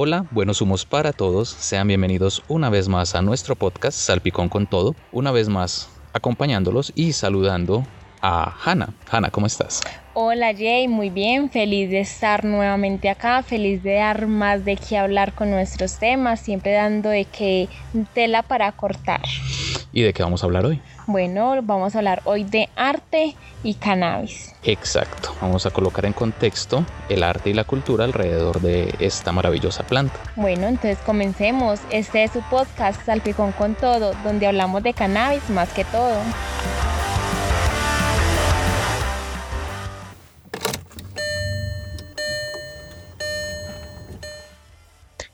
Hola, buenos humos para todos. Sean bienvenidos una vez más a nuestro podcast Salpicón con Todo. Una vez más acompañándolos y saludando a Hanna. Hanna, ¿cómo estás? Hola Jay, muy bien, feliz de estar nuevamente acá, feliz de dar más de qué hablar con nuestros temas, siempre dando de qué tela para cortar. ¿Y de qué vamos a hablar hoy? Bueno, vamos a hablar hoy de arte y cannabis. Exacto, vamos a colocar en contexto el arte y la cultura alrededor de esta maravillosa planta. Bueno, entonces comencemos. Este es su podcast Salpicón con Todo, donde hablamos de cannabis más que todo.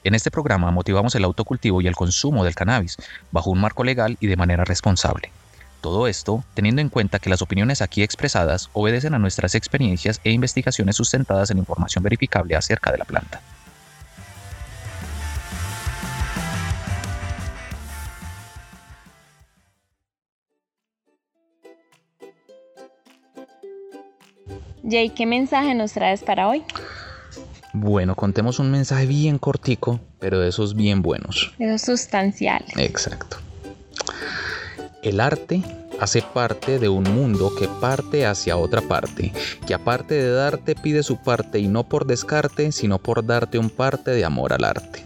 En este programa motivamos el autocultivo y el consumo del cannabis bajo un marco legal y de manera responsable. Todo esto teniendo en cuenta que las opiniones aquí expresadas obedecen a nuestras experiencias e investigaciones sustentadas en información verificable acerca de la planta. Jay, ¿qué mensaje nos traes para hoy? Bueno, contemos un mensaje bien cortico, pero de esos bien buenos. De esos sustanciales. Exacto. El arte hace parte de un mundo que parte hacia otra parte, que aparte de darte pide su parte y no por descarte, sino por darte un parte de amor al arte.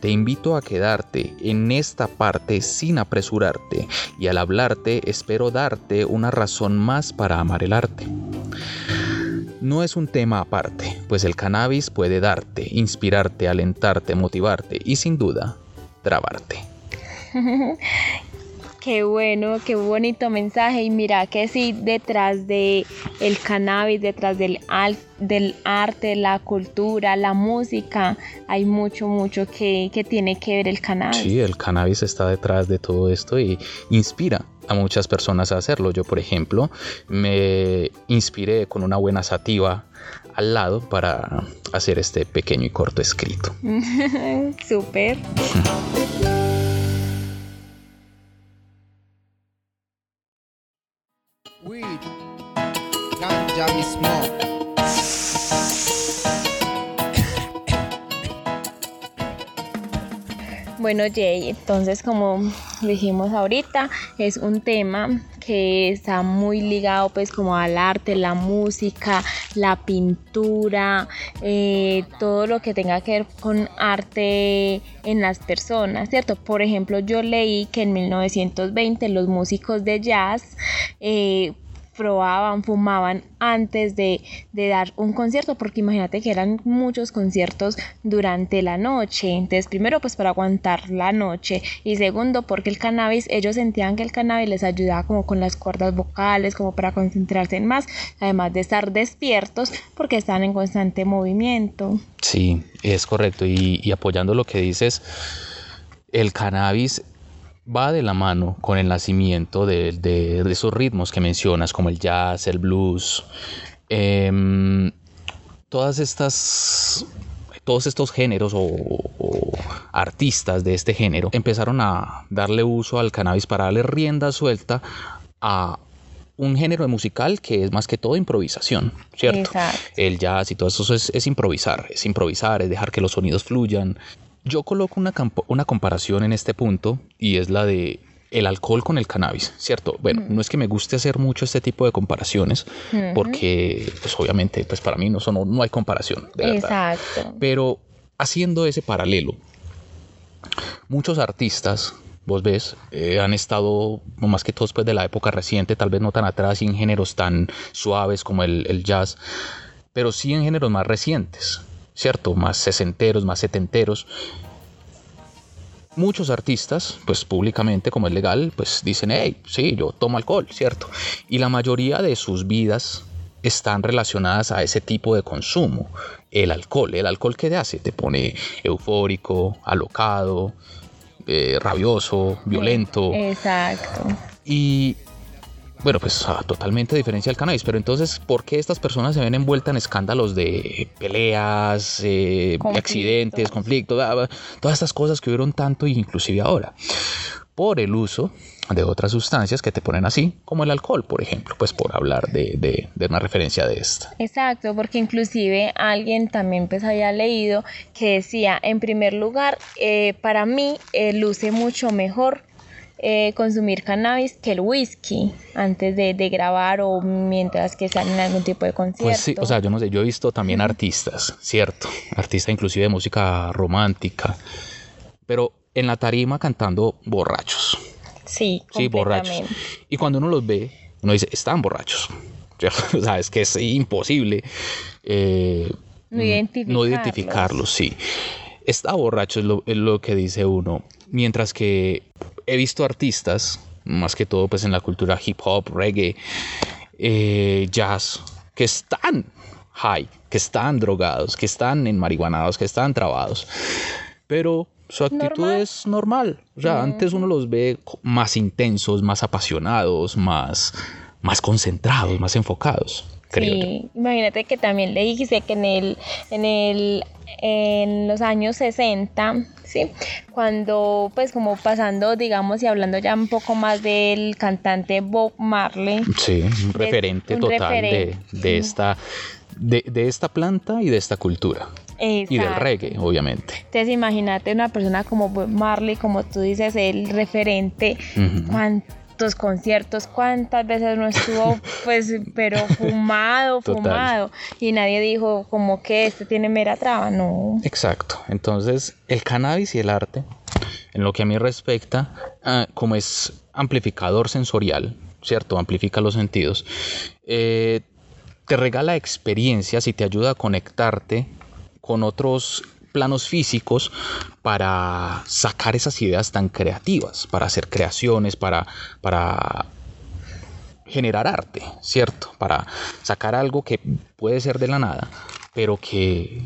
Te invito a quedarte en esta parte sin apresurarte y al hablarte espero darte una razón más para amar el arte no es un tema aparte, pues el cannabis puede darte, inspirarte, alentarte, motivarte y sin duda, trabarte. Qué bueno, qué bonito mensaje. Y mira que sí, detrás de el cannabis, detrás del, del arte, la cultura, la música, hay mucho, mucho que, que tiene que ver el cannabis. Sí, el cannabis está detrás de todo esto y inspira a muchas personas a hacerlo. Yo, por ejemplo, me inspiré con una buena sativa al lado para hacer este pequeño y corto escrito. Súper. Bueno, Jay, entonces como dijimos ahorita, es un tema que está muy ligado pues como al arte, la música, la pintura, eh, todo lo que tenga que ver con arte en las personas, ¿cierto? Por ejemplo, yo leí que en 1920 los músicos de jazz eh, probaban, fumaban antes de, dar un concierto, porque imagínate que eran muchos conciertos durante la noche. Entonces, primero, pues para aguantar la noche y segundo, porque el cannabis, ellos sentían que el cannabis les ayudaba como con las cuerdas vocales, como para concentrarse en más, además de estar despiertos, porque están en constante movimiento. Sí, es correcto. Y apoyando lo que dices, el cannabis va de la mano con el nacimiento de, esos ritmos que mencionas, como el jazz, el blues. Em, todas estas todos estos géneros o, artistas de este género empezaron a darle uso al cannabis para darle rienda suelta a un género musical que es más que todo improvisación, ¿cierto? El jazz y todo eso es, es, improvisar, es improvisar, es dejar que los sonidos fluyan, yo coloco una, una comparación en este punto y es la de el alcohol con el cannabis, ¿cierto? Bueno, no es que me guste hacer mucho este tipo de comparaciones, porque pues obviamente pues para mí no, son, no hay comparación. Exacto. Pero haciendo ese paralelo, muchos artistas, vos ves, eh, han estado, más que todos pues de la época reciente, tal vez no tan atrás y en géneros tan suaves como el, el jazz, pero sí en géneros más recientes. ¿Cierto? Más sesenteros, más setenteros. Muchos artistas, pues públicamente, como es legal, pues dicen, hey, sí, yo tomo alcohol, ¿cierto? Y la mayoría de sus vidas están relacionadas a ese tipo de consumo. El alcohol, el alcohol que te hace, te pone eufórico, alocado, eh, rabioso, violento. Exacto. Y bueno, pues ah, totalmente diferencia del cannabis, pero entonces, ¿por qué estas personas se ven envueltas en escándalos de peleas, eh, accidentes, conflictos, todas estas cosas que hubieron tanto, inclusive ahora? por el uso de otras sustancias que te ponen así, como el alcohol, por ejemplo, pues por hablar de, una referencia de esta. Exacto, porque inclusive alguien también pues había leído que decía, en primer lugar, eh, para mí eh, luce mucho mejor eh, consumir cannabis que el whisky antes de, grabar o mientras que están en algún tipo de concierto. Pues sí, o sea, yo no sé, yo he visto también artistas, ¿cierto? Artistas inclusive de música romántica, pero en la tarima cantando borrachos. Sí, sí, borrachos. Y cuando uno los ve, uno dice, están borrachos. o sea, es que es imposible eh, no, identificarlos. sí. Está borracho es lo que dice uno. Mientras que he visto artistas, más que todo pues en la cultura hip hop, reggae, eh, jazz, que están high, que están drogados, que están enmarihuanados, que están trabados. Pero su actitud es normal. O sea, antes uno los ve más intensos, más apasionados, más, más concentrados, más enfocados. Sí, imagínate que también le dije que en el, en el en los años 60, ¿sí? Cuando, pues como pasando, digamos, y hablando ya un poco más del cantante Bob Marley. Sí, un referente total De, esta, de, esta planta y de esta cultura. Y del reggae, obviamente. Entonces, imagínate una persona como Bob Marley, como tú dices, el referente, conciertos, cuántas veces no estuvo, pues, pero fumado, fumado, y nadie dijo como que este tiene mera traba, no. Exacto, entonces el cannabis y el arte, en lo que a mí respecta, ah, como es amplificador sensorial, ¿cierto? Amplifica los sentidos, eh, te regala experiencias y te ayuda a conectarte con otros planos físicos para sacar esas ideas tan creativas, para hacer creaciones, para, para generar arte, ¿cierto? Para sacar algo que puede ser de la nada, pero que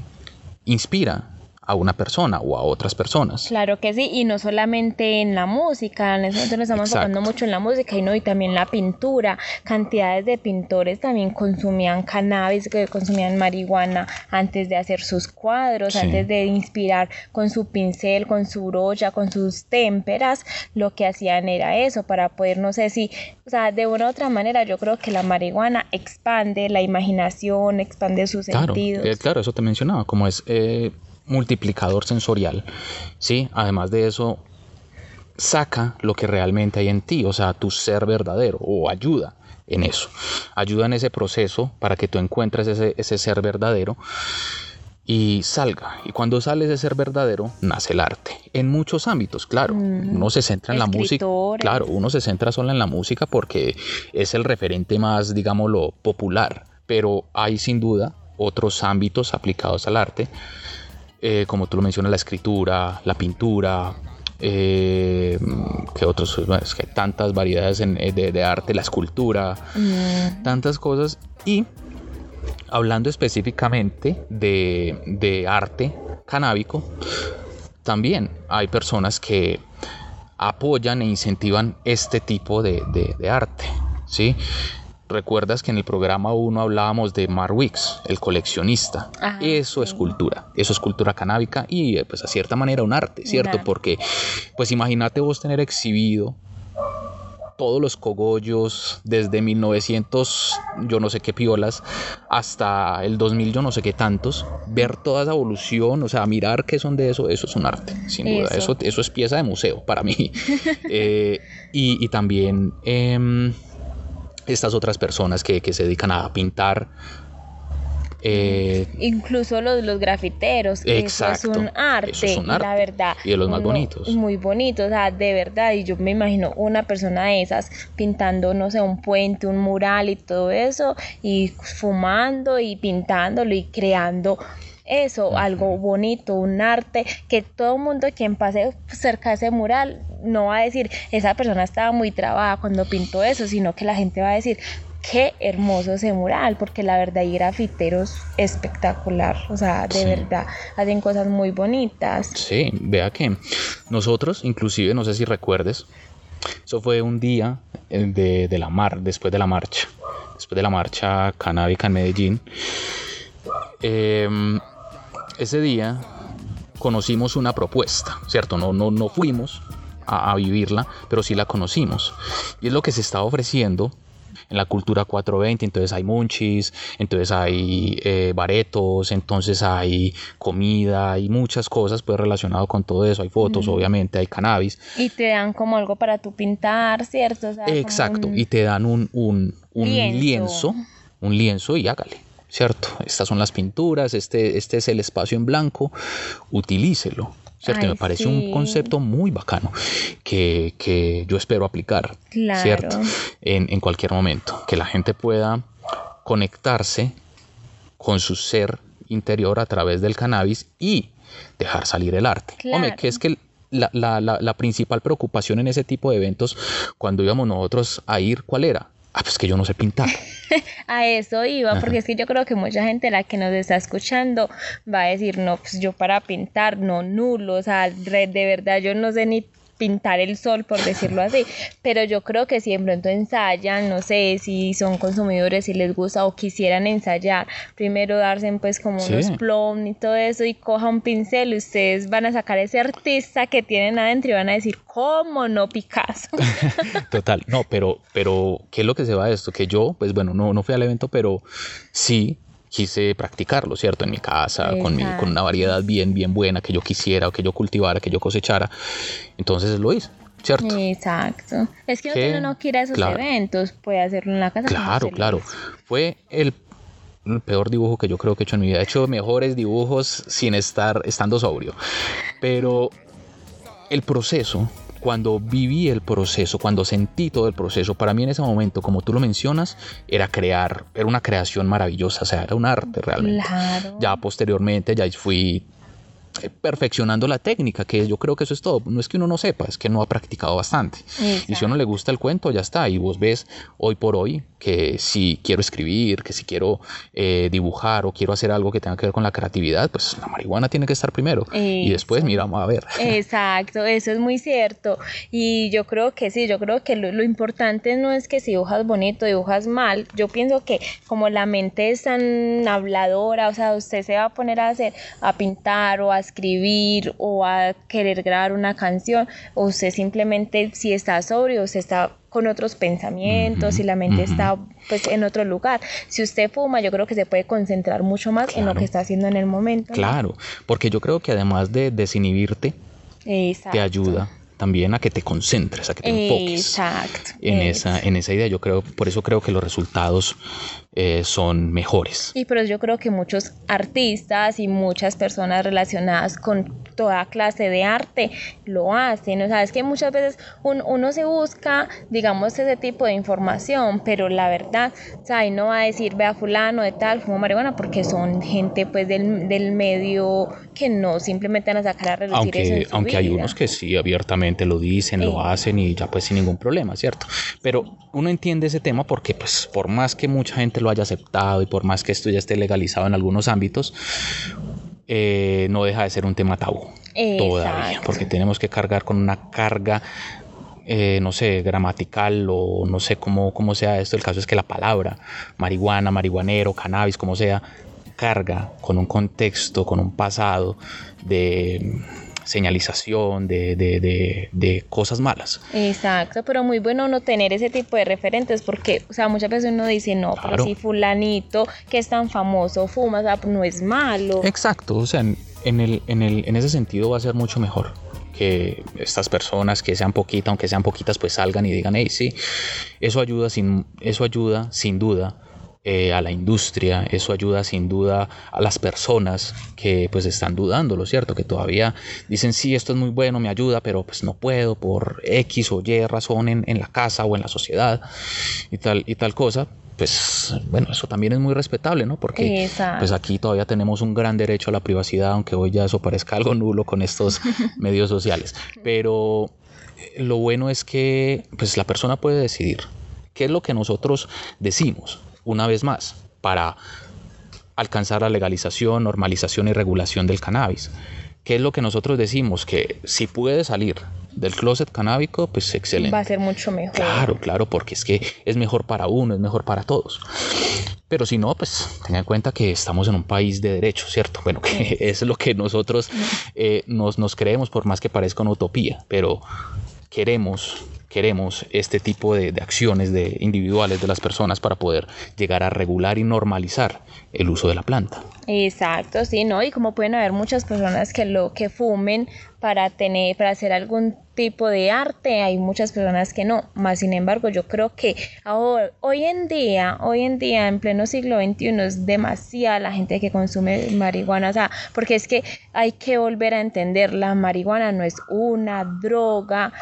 inspira a una persona o a otras personas. Claro que sí, y no solamente en la música, nosotros nos estamos enfocando mucho en la música y no, y también la pintura. Cantidades de pintores también consumían cannabis, que consumían marihuana antes de hacer sus cuadros, antes de inspirar con su pincel, con su brocha, con sus témperas, lo que hacían era eso, para poder, no sé si, o sea, de una u otra manera, yo creo que la marihuana expande la imaginación, expande sus sentidos. Eh, claro, eso te mencionaba, como es... Eh, multiplicador sensorial, ¿sí? Además de eso, saca lo que realmente hay en ti, o sea, tu ser verdadero, o ayuda en eso. Ayuda en ese proceso para que tú encuentres ese, ser verdadero y salga. Y cuando sale ese ser verdadero, nace el arte. En muchos ámbitos, claro. Mm. Uno se centra en la música. Claro, uno se centra solo en la música porque es el referente más, digámoslo, popular. Pero hay sin duda otros ámbitos aplicados al arte eh, como tú lo mencionas, la escritura, la pintura, eh, que otros, es que hay tantas variedades eh, de, arte, la escultura, mm. tantas cosas. Y hablando específicamente de, arte canábico, también hay personas que apoyan e incentivan este tipo de, de arte. ¿sí? Recuerdas que en el programa 1 hablábamos de Marwix, el coleccionista. eso es cultura, eso es cultura canábica y eh, pues a cierta manera un arte, ¿cierto? Porque pues imagínate vos tener exhibido todos los cogollos desde 1900 yo no sé qué piolas hasta el 2000 yo no sé qué tantos ver toda esa evolución o sea mirar qué son de eso eso es un arte sin duda. Eso, eso es pieza de museo para mí. Eh, y, también em, estas otras personas que, se dedican a pintar. Eh, Incluso los, los grafiteros, eso es un arte, la verdad. Y de los más bonitos. Muy bonitos, o sea, de verdad. Y yo me imagino una persona de esas pintando, no sé, un puente, un mural y todo eso, y fumando y pintándolo y creando eso, algo bonito, un arte, que todo el mundo quien pase cerca de ese mural no va a decir, esa persona estaba muy trabada cuando pintó eso, sino que la gente va a decir, qué hermoso ese mural, porque la verdad hay grafiteros espectacular, o sea, de verdad hacen cosas muy bonitas. Sí, vea que nosotros, inclusive, no sé si recuerdes, eso fue un día de, de la mar, después de la marcha, después de la marcha canábica en Medellín. Eh, ese día conocimos una propuesta, ¿cierto? No, no, no fuimos, a, a vivirla, pero sí la conocimos. Y es lo que se está ofreciendo en la cultura 420, entonces hay munchies, entonces hay eh, baretos, entonces hay comida, hay muchas cosas pues relacionado con todo eso, hay fotos, obviamente, hay cannabis. Y te dan como algo para tu pintar, ¿cierto? Exacto, y te dan un, un, un lienzo. un lienzo y hágale. ¿Cierto? Estas son las pinturas, este, este es el espacio en blanco, utilícelo. ¿Cierto? me parece un concepto muy bacano que, que yo espero aplicar, ¿cierto? En, en, cualquier momento, que la gente pueda conectarse con su ser interior a través del cannabis y dejar salir el arte. Hombre, que es que la, la, la, la principal preocupación en ese tipo de eventos, cuando íbamos nosotros a ir, ¿cuál era? Ah, pues que yo no sé pintar. a eso iba, porque es que yo creo que mucha gente la que nos está escuchando va a decir, no, pues yo para pintar, no, nulo, o sea, de verdad yo no sé ni pintar el sol, por decirlo así. Pero yo creo que si en pronto ensayan, no sé si son consumidores, si les gusta o quisieran ensayar, primero darse pues como unos plom y todo eso y coja un pincel y ustedes van a sacar ese artista que tienen adentro y van a decir, ¿cómo no Picasso? Total, no, pero, pero, ¿qué es lo que se va de esto? Que yo, pues bueno, no, no fui al evento, pero sí quise practicarlo, ¿cierto? En mi casa, con, mi, con una variedad bien, bien buena que yo quisiera o que yo cultivara, que yo cosechara. Entonces lo hice. ¿Cierto? Exacto. Es que, uno no quiere esos eventos, puede hacerlo en la casa. Claro, claro. Fue el peor dibujo que yo creo que he hecho en mi vida. He hecho mejores dibujos sin estar estando sobrio. Pero el proceso cuando viví el proceso, cuando sentí todo el proceso, para mí en ese momento, como tú lo mencionas, era crear, era una creación maravillosa, o sea, era un arte realmente. Ya posteriormente ya fui perfeccionando la técnica, que yo creo que eso es todo. No es que uno no sepa, es que no ha practicado bastante. Y si a uno le gusta el cuento, ya está. Y vos ves hoy por hoy que si quiero escribir, que si quiero eh, dibujar o quiero hacer algo que tenga que ver con la creatividad, pues la marihuana tiene que estar primero. Y después, mira, vamos a ver. Exacto, eso es muy cierto. Y yo creo que sí, yo creo que lo, lo importante no es que si dibujas bonito, dibujas mal. Yo pienso que como la mente es tan habladora, o sea, usted se va a poner a hacer, a pintar o a escribir o a querer grabar una canción, o usted simplemente si está sobrio, usted está con otros pensamientos y la mente está pues en otro lugar. Si usted fuma, yo creo que se puede concentrar mucho más en lo que está haciendo en el momento. Claro, porque yo creo que además de desinhibirte, te ayuda también a que te concentres, a que te enfoques en esa, en esa idea. Yo creo, por eso creo que los resultados eh, son mejores. Y pero yo creo que muchos artistas y muchas personas relacionadas con toda clase de arte lo hacen. O sea, es que muchas veces uno se busca, digamos, ese tipo de información, pero la verdad, o sea, y no va a decir, vea fulano de tal, fumo marihuana, porque son gente pues del, del medio que no simplemente van a sacar a relucir aunque, eso en su Aunque hay unos que sí abiertamente lo dicen, lo hacen y ya pues sin ningún problema, ¿cierto? Pero uno entiende ese tema porque pues por más que mucha gente lo haya aceptado y por más que esto ya esté legalizado en algunos ámbitos, eh, no deja de ser un tema tabú todavía, porque tenemos que cargar con una carga eh, no sé, gramatical o no sé cómo, cómo sea esto. El caso es que la palabra marihuana, marihuanero, cannabis, como sea, carga con un contexto, con un pasado de señalización, de, de, de, cosas malas. Exacto, pero muy bueno no tener ese tipo de referentes porque, o sea, muchas veces uno dice, no, pero si fulanito que es tan famoso fuma, o sea, no es malo. Exacto, o sea, en, el, en, el, en ese sentido va a ser mucho mejor que estas personas que sean poquitas, aunque sean poquitas, pues salgan y digan, hey, sí, eso ayuda sin, eso ayuda sin duda eh, a la industria, eso ayuda sin duda a las personas que pues están dudando, ¿lo cierto? Que todavía dicen, sí, esto es muy bueno, me ayuda, pero pues no puedo por X o Y razón en, en la casa o en la sociedad y tal, y tal cosa, pues bueno, eso también es muy respetable, ¿no? Porque pues aquí todavía tenemos un gran derecho a la privacidad, aunque hoy ya eso parezca algo nulo con estos medios sociales. Pero eh, lo bueno es que pues la persona puede decidir qué es lo que nosotros decimos una vez más, para alcanzar la legalización, normalización y regulación del cannabis. ¿Qué es lo que nosotros decimos? Que si puede salir del closet canábico, pues excelente. Va a ser mucho mejor. Claro, claro, porque es que es mejor para uno, es mejor para todos. Pero si no, pues tenga en cuenta que estamos en un país de derechos, ¿cierto? Bueno, que es lo que nosotros eh, nos, nos creemos, por más que parezca una utopía, pero queremos queremos este tipo de, de, acciones de individuales de las personas para poder llegar a regular y normalizar el uso de la planta. Exacto, sí, ¿no? Y como pueden haber muchas personas que lo que fumen para tener, para hacer algún tipo de arte, hay muchas personas que no. Más sin embargo, yo creo que ahora, hoy en día, hoy en día, en pleno siglo XXI, es demasiada la gente que consume marihuana. O sea, porque es que hay que volver a entender, la marihuana no es una droga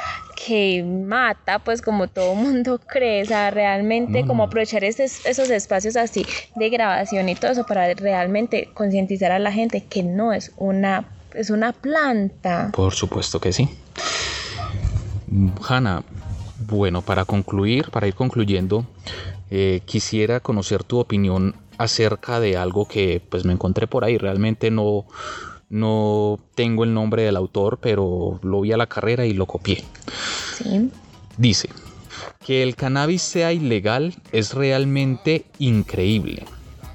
que mata, pues como todo mundo cree, o sea, realmente como aprovechar esos, esos espacios así de grabación y todo eso para realmente concientizar a la gente que no es una es una planta. Por supuesto que sí. Hanna, bueno, para concluir, para ir concluyendo, eh, quisiera conocer tu opinión acerca de algo que pues me encontré por ahí. Realmente no, no tengo el nombre del autor, pero lo vi a la carrera y lo copié. Sí. Dice, que el cannabis sea ilegal es realmente increíble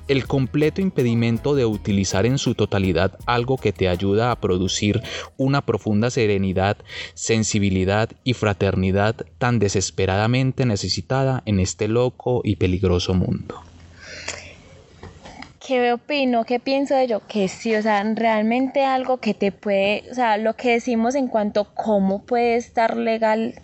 el completo impedimento de utilizar en su totalidad algo que te ayuda a producir una profunda serenidad, sensibilidad y fraternidad tan desesperadamente necesitada en este loco y peligroso mundo. ¿Qué opino? ¿Qué pienso de ello? Que sí, o sea, realmente algo que te puede, o sea, lo que decimos en cuanto a cómo puede estar legal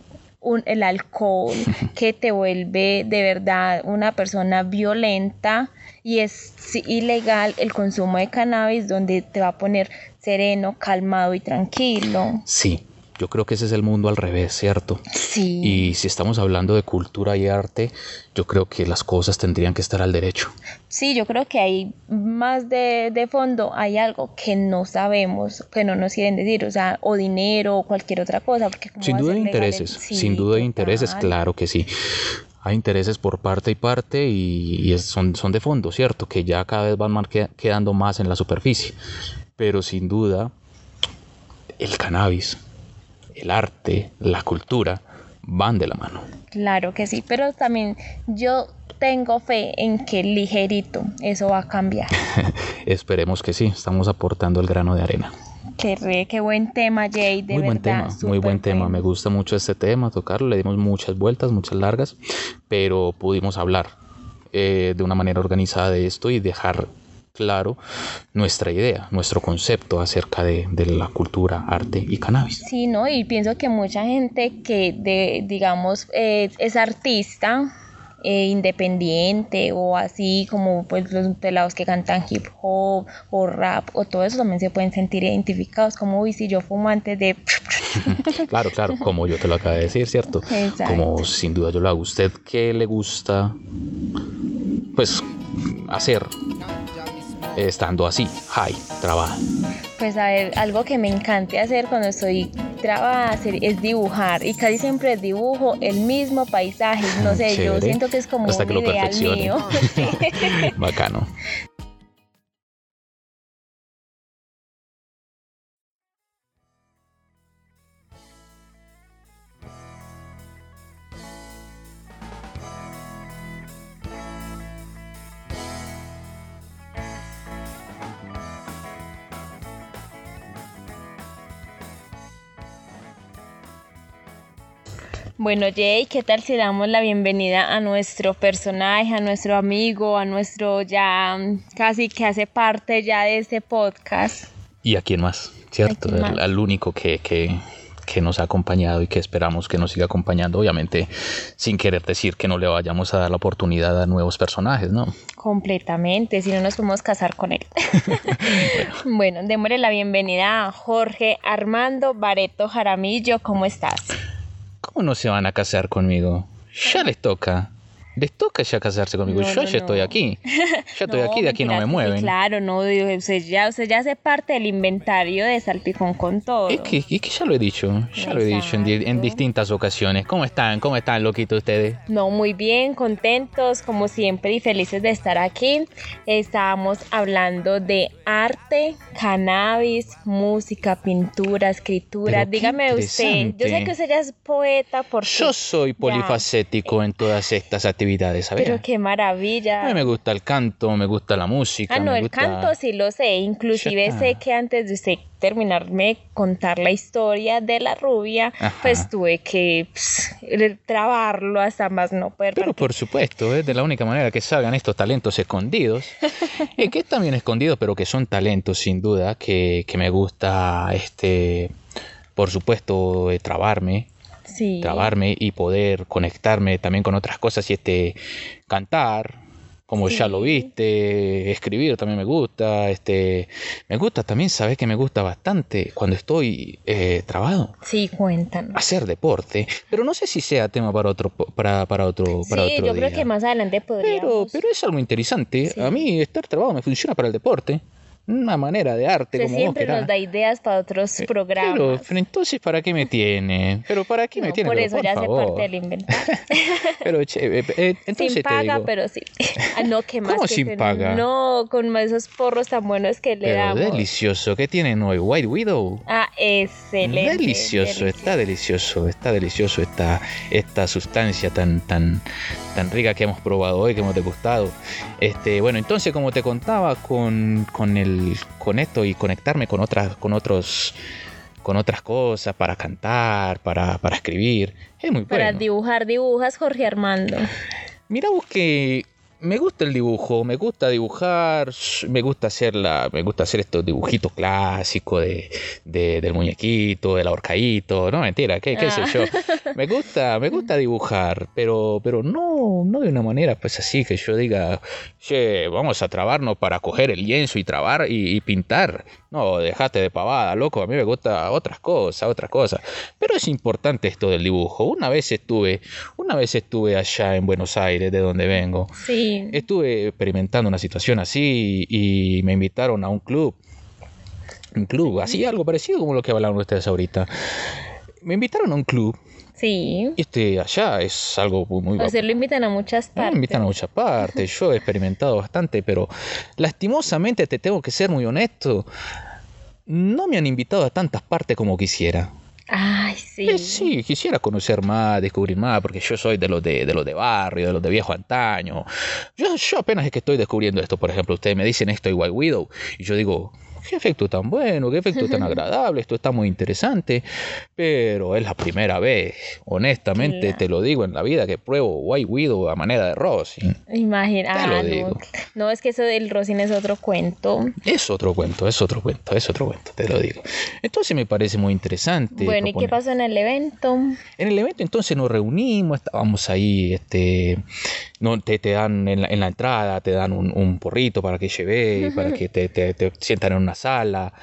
un, el alcohol, que te vuelve de verdad una persona violenta, y es ilegal el consumo de cannabis donde te va a poner sereno, calmado y tranquilo. Sí, yo creo que ese es el mundo al revés, ¿cierto? Sí. Y si estamos hablando de cultura y arte, yo creo que las cosas tendrían que estar al derecho. Sí, yo creo que hay más de, de fondo, hay algo que no sabemos, que no nos quieren decir, o sea, o dinero o cualquier otra cosa. Porque sin duda de intereses, sin duda de intereses, claro que sí hay intereses por parte y parte y, son, son de fondo, ¿cierto? Que ya cada vez van quedando más en la superficie. Pero sin duda, el cannabis, el arte, la cultura van de la mano. Claro que sí, pero también yo tengo fe en que ligerito eso va a cambiar. Esperemos que sí, estamos aportando el grano de arena. Qué, qué buen tema, Jay, de muy buen tema, muy buen tema. Me gusta mucho este tema, tocarlo. Le dimos muchas vueltas, muchas largas, pero pudimos hablar eh, de una manera organizada de esto y dejar claro nuestra idea, nuestro concepto acerca de, de, la cultura, arte y cannabis. Sí, ¿no? Y pienso que mucha gente que, de, digamos, eh, es artista, eh, independiente o así como pues los pelados que cantan hip hop o rap o todo eso también se pueden sentir identificados como uy si yo fumo antes de claro claro como yo te lo acabo de decir cierto como sin duda yo lo hago usted qué le gusta pues hacer estando así, high, trabaja? Pues a ver, algo que me encanta hacer cuando estoy trabajando es dibujar y casi siempre dibujo el mismo paisaje, no sé, yo siento que es como Hasta un ideal mío. Bacano. Bueno, Jay, ¿qué tal si damos la bienvenida a nuestro personaje, a nuestro amigo, a nuestro ya casi que hace parte ya de este podcast? ¿Y a quién más? ¿Cierto? Al, único que, que, que, nos ha acompañado y que esperamos que nos siga acompañando, obviamente sin querer decir que no le vayamos a dar la oportunidad a nuevos personajes, ¿no? Completamente, si no nos podemos casar con él. bueno. bueno, démosle la bienvenida a Jorge Armando Bareto Jaramillo, ¿cómo estás? ¿Cómo no se van a casar conmigo? Ya les toca les toca ya casarse conmigo. yo ya estoy aquí. Yo estoy aquí, de aquí no me mueven. claro, no, usted ya, usted ya hace parte del inventario de Salpicón con todo. Es que, que ya lo he dicho, ya lo he dicho en, distintas ocasiones. ¿Cómo están? ¿Cómo están, loquitos ustedes? No, muy bien, contentos, como siempre, y felices de estar aquí. Estábamos hablando de arte, cannabis, música, pintura, escritura. Dígame usted, yo sé que usted ya es poeta por Yo soy polifacético en todas estas actividades actividades, ¿sabes? Pero qué maravilla. A mí me gusta el canto, me gusta la música. Ah, no, me el gusta- canto sí lo sé. Inclusive sé que antes de usted terminarme contar la historia de la rubia, Ajá. pues tuve que trabarlo hasta más no poder. Pero por supuesto, es de la única manera que salgan estos talentos escondidos. y que están bien escondidos, pero que son talentos sin duda, que, que me gusta, este, por supuesto, eh, trabarme, sí. trabarme y poder conectarme también con otras cosas y este, cantar. Como ya lo viste, escribir también me gusta, este, me gusta también, sabes que me gusta bastante cuando estoy eh, trabado, Sí, cuéntanos. hacer deporte, pero no sé si sea tema para otro, para, para otro, para sí, otro yo creo que más adelante Pero, podríamos. pero es algo interesante. Sí. A mí estar trabado me funciona para el deporte. Una manera de arte, Usted como siempre vos nos da ideas para otros Eh, programas. Pero, pero entonces, ¿para qué me tiene? ¿Pero para qué me tiene? por Pero, eso por ya hace favor. parte del inventario. Pero, che, eh, eh, entonces sin te paga, digo, pero sí. Ah, no, ¿qué más? ¿Cómo que sin ten- paga? No, con esos porros tan buenos que le pero damos. delicioso. ¿Qué tienen hoy? White Widow. Ah, excelente. Delicioso, está delicioso, está delicioso esta, esta sustancia tan, tan, tan rica que hemos probado hoy, que hemos degustado. Este, bueno, entonces como te contaba con, con el, con esto y conectarme con otras, con otros, con otras cosas para cantar, para, para escribir, es muy Para bueno. dibujar, dibujas, Jorge Armando. Mira vos que me gusta el dibujo, me gusta dibujar, me gusta hacer la, me gusta hacer estos dibujitos clásicos de, de- del muñequito, del ahorcadito, no mentira, qué, qué sé Ah. yo. Me gusta, me gusta dibujar, pero, pero no, no de una manera pues así que yo diga, che, vamos a trabarnos para coger el lienzo y trabar y, y pintar. No, dejate de pavada, loco, a mí me gusta otras cosas, otras cosas. Pero es importante esto del dibujo. Una vez estuve, una vez estuve allá en Buenos Aires, de donde vengo. Sí. Estuve experimentando una situación así y me invitaron a un club. Un club, así algo parecido como lo que hablaron ustedes ahorita. Me invitaron a un club Sí. y este allá es algo muy, O sea, lo invitan a muchas partes. invitan a muchas partes, yo he experimentado bastante, pero lastimosamente te tengo que ser muy honesto. No me han invitado a tantas partes como quisiera. Ay, sí. Eh, sí, quisiera conocer más, descubrir más, porque yo soy de los de, de los de barrio, de los de viejo antaño. Yo, yo apenas es que estoy descubriendo esto, por ejemplo, ustedes me dicen esto de White Widow, y yo digo, qué efecto tan bueno, qué efecto tan agradable, esto está muy interesante, pero es la primera vez, honestamente Claro. te lo digo en la vida, que pruebo White Widow a manera de Rossi. Imagina. Te lo Ah, digo. no. No, es que eso del Rosin es otro cuento. Es otro cuento, es otro cuento, es otro cuento, te lo digo. Entonces me parece muy interesante. bueno, ¿y qué pasó en el evento? En el evento entonces nos reunimos, estábamos ahí, este, no, te, te dan en la, en la entrada, te dan un, un porrito para que lleves, para que te, te- te sientan en una sala,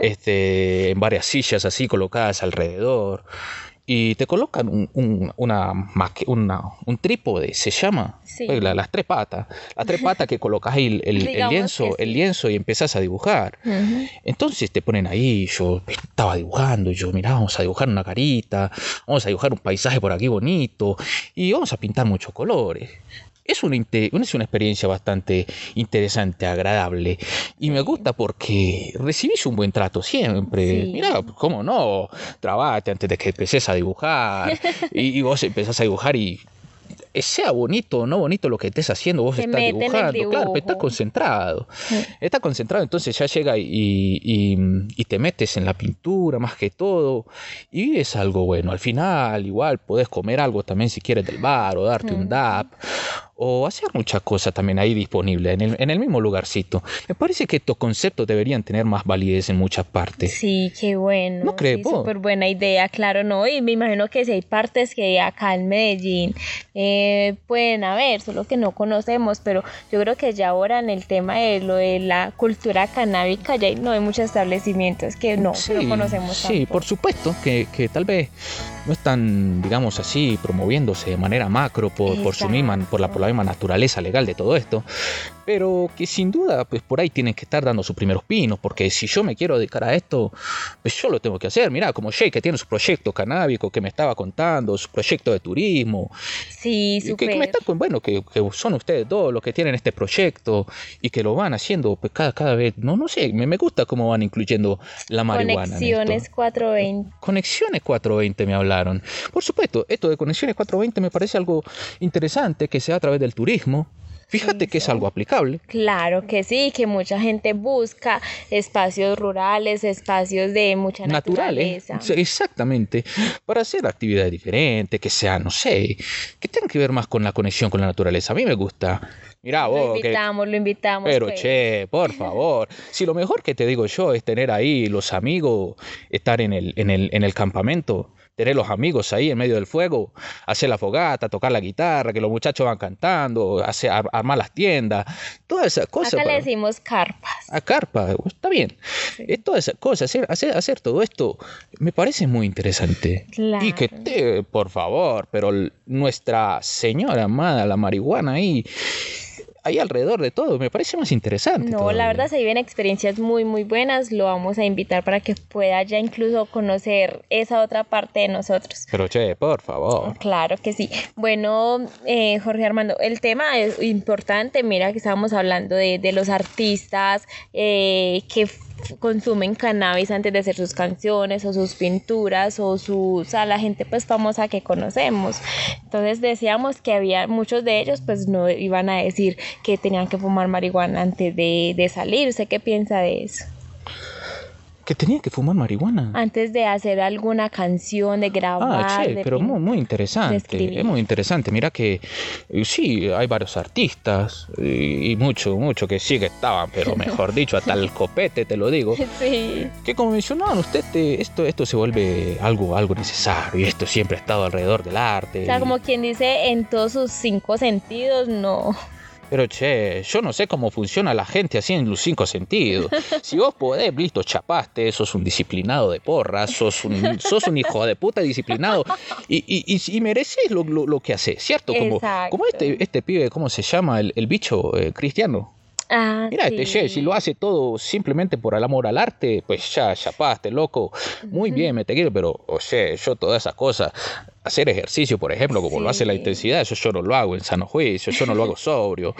este, en varias sillas así colocadas alrededor. Y te colocan un, un- una, un trípode, se llama, Sí. Pues, la- las tres patas, las tres patas que colocas ahí el, el- el Digamos lienzo, el lienzo y empezás a dibujar. Entonces te ponen ahí, yo estaba dibujando, y yo, mirá, vamos a dibujar una carita, vamos a dibujar un paisaje por aquí bonito, y vamos a pintar muchos colores. Es una, es una experiencia bastante interesante, agradable, y me gusta porque recibís un buen trato siempre. Sí. Mirá, cómo no, trabate antes de que empeces a dibujar, y, y vos empezás a dibujar y sea bonito o no bonito lo que estés haciendo, vos Te estás dibujando, claro, pero estás concentrado. Estás concentrado, entonces ya llega y, y- y te metes en la pintura más que todo. Y es algo bueno. Al final, igual podés comer algo también si quieres del bar o darte un dap o hacer muchas cosas también ahí disponibles en el, en el mismo lugarcito. Me parece que estos conceptos deberían tener más validez en muchas partes. Sí, qué bueno. ¿No crees sí? Súper buena idea, claro, ¿no? Y me imagino que si hay partes que acá en Medellín eh, pueden haber, solo que no conocemos, pero yo creo que ya ahora en el tema de lo de la cultura canábica ya no hay muchos establecimientos que no, conocemos Sí, por supuesto, que, que tal vez no están, digamos así, promoviéndose de manera macro por, por su misma, por la, por la misma naturaleza legal de todo esto. Pero que sin duda, pues por ahí tienen que estar dando sus primeros pinos, porque si yo me quiero dedicar a esto, pues yo lo tengo que hacer. Mira, como Jay, que tiene su proyecto canábico que me estaba contando, su proyecto de turismo. Sí, súper. Que, me está, bueno, que, son ustedes dos los que tienen este proyecto y que lo van haciendo pues, cada, cada vez, no, no sé, me, me gusta cómo van incluyendo la marihuana. Conexiones 420. Conexiones 420 me hablaron. Por supuesto, esto de Conexiones 420 me parece algo interesante que sea a través del turismo. Fíjate que es algo aplicable. Claro que sí, que mucha gente busca espacios rurales, espacios de mucha Naturales, naturaleza. Exactamente, para hacer actividades diferentes, que sean, no sé, que tengan que ver más con la conexión con la naturaleza. A mí me gusta. Mira vos. Lo invitamos, lo invitamos. Pero pues. che, por favor. Si lo mejor que te digo yo es tener ahí los amigos, estar en el, en el, en el campamento tener los amigos ahí en medio del fuego, hacer la fogata, tocar la guitarra, que los muchachos van cantando, hacer, armar las tiendas, todas esas cosas. Acá le decimos carpas. A carpa, está bien. Es todas esas cosas, hacer, hacer, hacer, todo esto me parece muy interesante. Y que te, por favor, pero nuestra señora amada, la marihuana ahí ahí alrededor de todo. Me parece más interesante. No, la verdad se viven experiencias muy, muy buenas. Lo vamos a invitar para que pueda ya incluso conocer esa otra parte de nosotros. Pero che, por favor. Claro que sí. Bueno, eh, Jorge Armando, el tema es importante. Mira que estábamos hablando de, de los artistas eh, que consumen cannabis antes de hacer sus canciones o sus pinturas o sus a la gente pues famosa que conocemos. Entonces decíamos que había muchos de ellos pues no iban a decir que tenían que fumar marihuana antes de, de salir. ¿Usted qué piensa de eso? Que tenía que fumar marihuana. Antes de hacer alguna canción, de grabar. Ah, che, pero muy, muy interesante. Es muy interesante. Mira que eh, sí, hay varios artistas y, mucho, mucho que sí que estaban, pero mejor dicho, hasta el copete, te lo digo. Sí. Que como mencionaban usted, esto, esto se vuelve algo, algo necesario y esto siempre ha estado alrededor del arte. O sea, como quien dice, en todos sus cinco sentidos, no. Pero che, yo no sé cómo funciona la gente así en los cinco sentidos. Si vos podés, listo, chapaste, sos un disciplinado de porra, sos un, sos un hijo de puta disciplinado y, y, y, mereces lo, lo, que haces, ¿cierto? Como, como este, este pibe, ¿cómo se llama? El, el bicho eh, cristiano. Ah, Mira, este che, si lo hace todo simplemente por el amor al arte, pues ya, chapaste, loco. Muy bien, me te quiero, pero, oye, yo todas esas cosas, hacer ejercicio, por ejemplo, como lo hace la intensidad, eso yo no lo hago en sano juicio, yo no lo hago sobrio,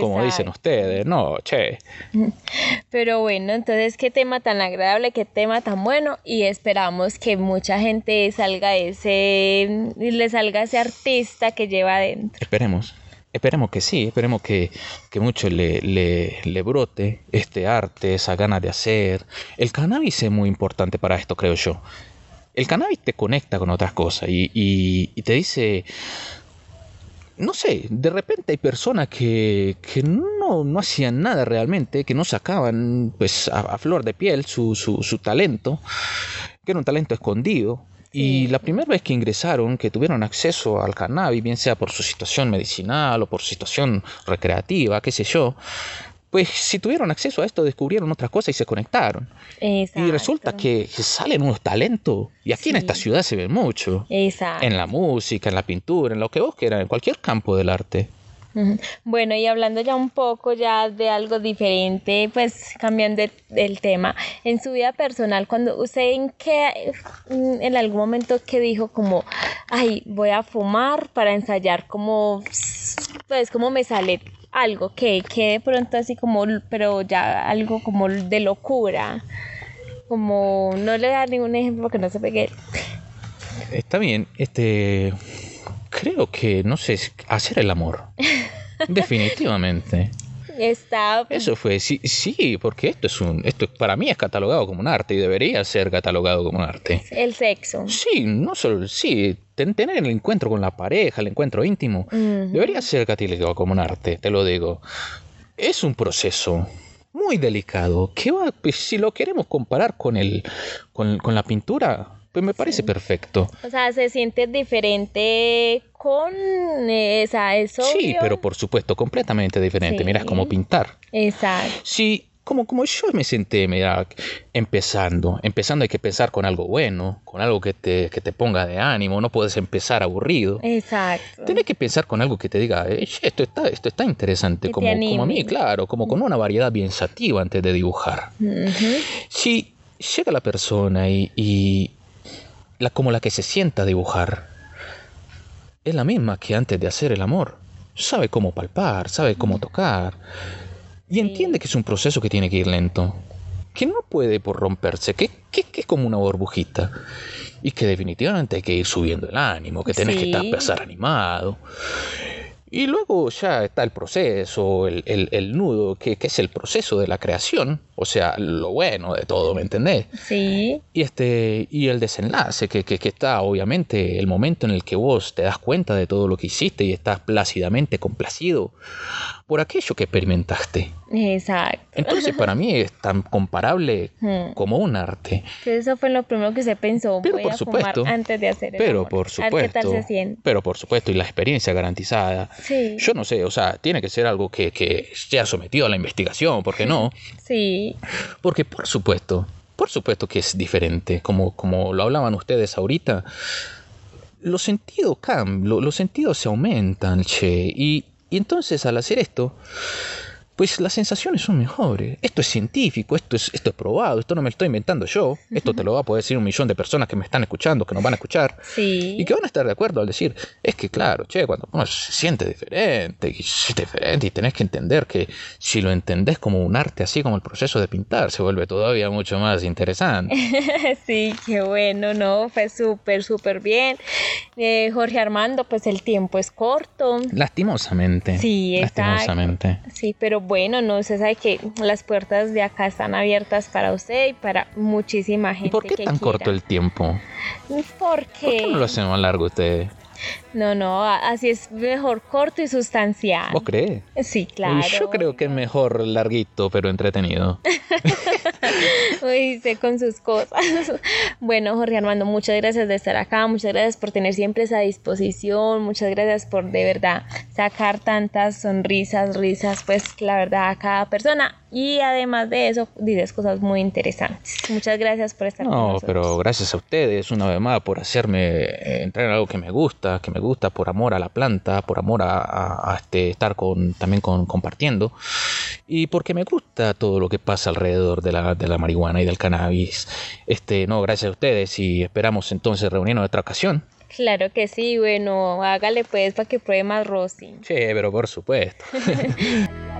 como dicen ustedes, no, che. Pero bueno, entonces qué tema tan agradable, qué tema tan bueno y esperamos que mucha gente salga ese, le salga ese artista que lleva adentro. Esperemos. Esperemos que sí, esperemos que, que mucho le, le, le, brote este arte, esa gana de hacer. El cannabis es muy importante para esto, creo yo. El cannabis te conecta con otras cosas y, y, te dice, no sé, de repente hay personas que, que no, no, hacían nada realmente, que no sacaban pues, a, a flor de piel su, su, su talento, que era un talento escondido, y la primera vez que ingresaron, que tuvieron acceso al cannabis, bien sea por su situación medicinal o por su situación recreativa, qué sé yo, pues si tuvieron acceso a esto descubrieron otras cosas y se conectaron. Y resulta que, salen unos talentos. Y aquí en esta ciudad se ve mucho. Exacto. En la música, en la pintura, en lo que vos quieras, en cualquier campo del arte. Bueno, y hablando ya un poco ya de algo diferente, pues cambiando el tema, en su vida personal, cuando usted en qué, en algún momento que dijo como, ay, voy a fumar para ensayar como, pues como me sale algo, que, que de pronto así como, pero ya algo como de locura, como, no le da ningún ejemplo porque no se pegue. Está bien, este creo que, no sé, hacer el amor. Definitivamente. Está. Eso fue, sí, sí, porque esto es un, esto para mí es catalogado como un arte y debería ser catalogado como un arte. El sexo. Sí, no solo, sí, tener el encuentro con la pareja, el encuentro íntimo, debería ser catalogado como un arte, te lo digo. Es un proceso muy delicado que va, pues, si lo queremos comparar con el, con, con la pintura, pues me parece perfecto. O sea, se siente diferente con esa, eso. Sí, pero por supuesto, completamente diferente. Mira, es como pintar. Exacto. Si como, como yo me senté, mira, empezando. Empezando hay que empezar con algo bueno, con algo que te, que te ponga de ánimo. No puedes empezar aburrido. Exacto. Tienes que pensar con algo que te diga, "Eh, esto está, esto está interesante, como, como a mí, claro, como con una variedad bien sativa antes de dibujar. Si llega la persona y, y la, como la que se sienta a dibujar, es la misma que antes de hacer el amor. Sabe cómo palpar, sabe cómo tocar. Y entiende que es un proceso que tiene que ir lento. Que no puede por romperse, que, que, que es como una burbujita. Y que definitivamente hay que ir subiendo el ánimo, que tenés que estar animado. Y luego ya está el proceso, el, el- el nudo, que, que es el proceso de la creación, o sea, lo bueno de todo, ¿me entendés? Sí, Y, este, y el desenlace, que, que, que está obviamente el momento en el que vos te das cuenta de todo lo que hiciste y estás plácidamente complacido por aquello que experimentaste. exacto. Entonces para mí es tan comparable Hmm. como un arte. Entonces eso fue lo primero que se pensó, Pero voy por a supuesto. fumar antes de hacer el Pero amor. por A ver qué tal supuesto, se siente. pero por supuesto, y la experiencia garantizada. Sí, Yo no sé, o sea, tiene que ser algo que, que sea sometido a la investigación, ¿por qué no? sí, Porque por supuesto, por supuesto que es diferente, como, como lo hablaban ustedes ahorita, los sentidos cambian, lo- los sentidos se aumentan, che, y, y entonces al hacer esto, pues las sensaciones son mejores. Esto es científico, esto es, esto es probado, esto no me lo estoy inventando yo, esto te lo va a poder decir un millón de personas que me están escuchando, que nos van a escuchar. sí. Y que van a estar de acuerdo al decir, es que claro, che, cuando uno se siente diferente, y es diferente, y tenés que entender que si lo entendés como un arte, así como el proceso de pintar, se vuelve todavía mucho más interesante. Sí, qué bueno, ¿no? Fue súper, súper bien. Eh, Jorge Armando, pues el tiempo es corto. Lastimosamente. Sí, exacto. Lastimosamente. Sí, pero bueno, no, usted sabe que las puertas de acá están abiertas para usted y para muchísima gente. ¿Y por qué que tan corto quiera. el tiempo? ¿Por ¿Por qué qué? no lo hacen más largo ustedes? No, no, así es mejor corto y sustancial. ¿Vos crees? Sí, claro. Yo creo que es mejor larguito, pero entretenido. Uy, sé con sus cosas. Bueno, Jorge Armando, muchas gracias de estar acá, muchas gracias por tener siempre esa disposición, muchas gracias por de verdad sacar tantas sonrisas, risas, pues la verdad a cada persona y además de eso dices cosas muy interesantes. Muchas gracias por estar con No, nosotros. pero gracias a ustedes una vez más por hacerme eh, entrar en algo que me gusta, que me gusta por amor a la planta, por amor a, a- a, este, estar con, también con, compartiendo y porque me gusta todo lo que pasa alrededor de la, de la marihuana y del cannabis. Este, no, gracias a ustedes y esperamos entonces reunirnos en otra ocasión. Claro que sí, bueno, hágale pues para que pruebe más Rosy. Sí, pero por supuesto.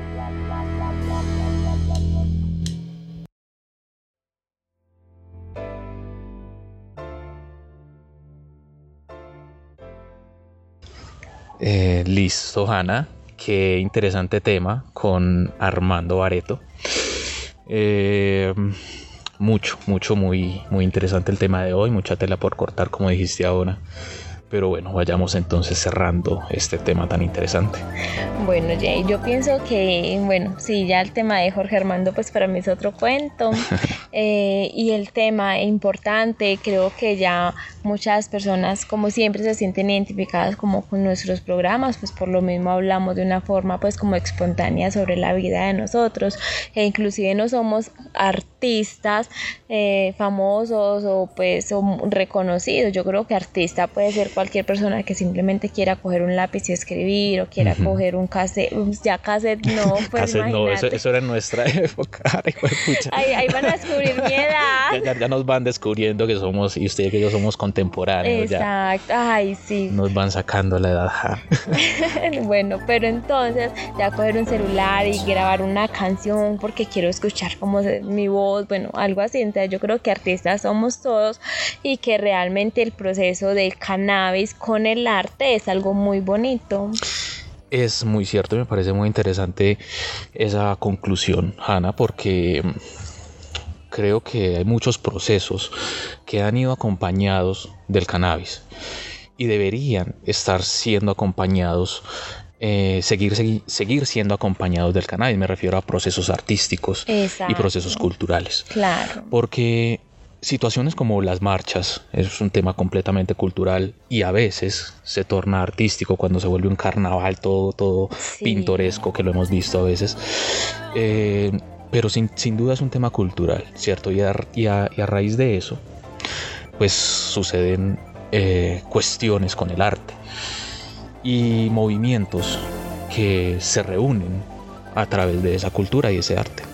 Eh, listo, Hanna. Qué interesante tema con Armando Bareto. Eh, mucho, mucho, muy, muy interesante el tema de hoy. Mucha tela por cortar, como dijiste ahora. Pero bueno, vayamos entonces cerrando este tema tan interesante. Bueno, Jay, yo pienso que, bueno, sí, ya el tema de Jorge Armando, pues para mí es otro cuento. Eh, y el tema importante, creo que ya muchas personas, como siempre, se sienten identificadas como con nuestros programas, pues por lo mismo hablamos de una forma, pues como espontánea sobre la vida de nosotros. E inclusive no somos artistas eh, famosos o pues o reconocidos. Yo creo que artista puede ser cualquier persona que simplemente quiera coger un lápiz y escribir o quiera Ujú. coger un cassette, ya cassette no, pues Cassette no, eso, eso era nuestra época. Ay. Ahí, ahí van a descubrir mi edad. Ya, ya- ya nos van descubriendo que somos, y usted que yo somos contemporáneos, ya Exacto, ay sí. nos van sacando la edad. Bueno, pero entonces ya coger un celular y grabar una canción porque quiero escuchar como se- mi voz, bueno, algo así. Entonces yo creo que artistas somos todos y que realmente el proceso del cannabis con el arte es algo muy bonito. Es muy cierto, me parece muy interesante esa conclusión, Hanna, porque mm, creo que hay muchos procesos que han ido acompañados del cannabis y deberían estar siendo acompañados, eh, seguir, segui- seguir siendo acompañados del cannabis. Me refiero a procesos artísticos Exacto. y procesos culturales. Claro. Porque situaciones como las marchas es un tema completamente cultural y a veces se torna artístico cuando se vuelve un carnaval todo, todo Sí. pintoresco, que lo hemos visto a veces. Eh, pero sin, duda es un tema cultural, ¿cierto? Y a, y a, raíz de eso, pues suceden eh, cuestiones con el arte y movimientos que se reúnen a través de esa cultura y ese arte.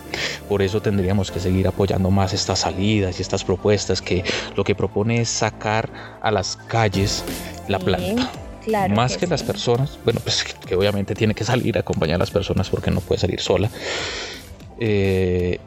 Por eso tendríamos que seguir apoyando más estas salidas y estas propuestas que lo que propone es sacar a las calles la planta. más que, las personas, bueno, pues que, obviamente tiene que salir a acompañar a las personas porque no puede salir sola. Eh,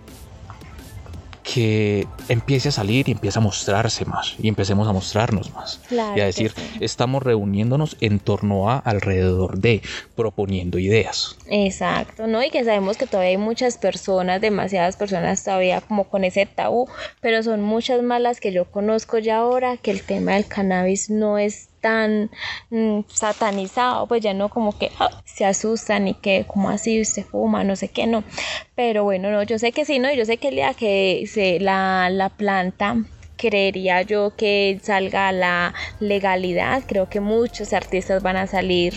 que empiece a salir y empiece a mostrarse más y empecemos a mostrarnos más y a decir estamos reuniéndonos en torno a alrededor de proponiendo ideas. Exacto no y que sabemos que todavía hay muchas personas demasiadas personas todavía como con ese tabú pero son muchas más las que yo conozco ya ahora que el tema del cannabis no es tan mm, satanizado, pues ya no como que ah, se asustan y que como así usted fuma, no sé qué, no. Pero bueno, no, yo sé que sí, ¿no? Yo sé que el día que se, la, la planta creería yo que salga la legalidad, creo que muchos artistas van a salir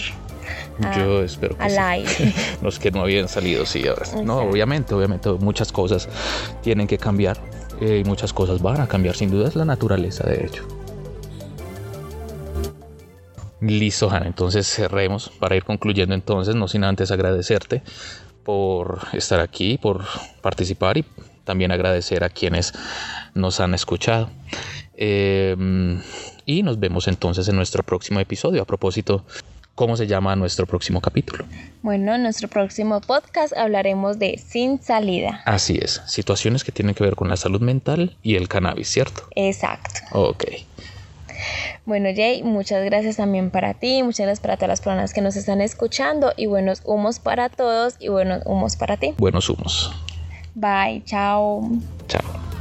yo espero que sí. Los que no habían salido, sí. No, obviamente, obviamente, muchas cosas tienen que cambiar eh, y muchas cosas van a cambiar. Sin duda es la naturaleza de ello. Listo, Hanna. Entonces cerremos para ir concluyendo entonces, no sin antes agradecerte por estar aquí, por participar y también agradecer a quienes nos han escuchado. Em, y nos vemos entonces en nuestro próximo episodio. A propósito, ¿cómo se llama nuestro próximo capítulo? Bueno, en nuestro próximo podcast hablaremos de sin salida. Así es, situaciones que tienen que ver con la salud mental y el cannabis, ¿cierto? Exacto. Ok. Bueno, Jay, muchas gracias también para ti, muchas gracias para todas las personas que nos están escuchando y buenos humos para todos y buenos humos para ti. Buenos humos. Bye, chao. Chao.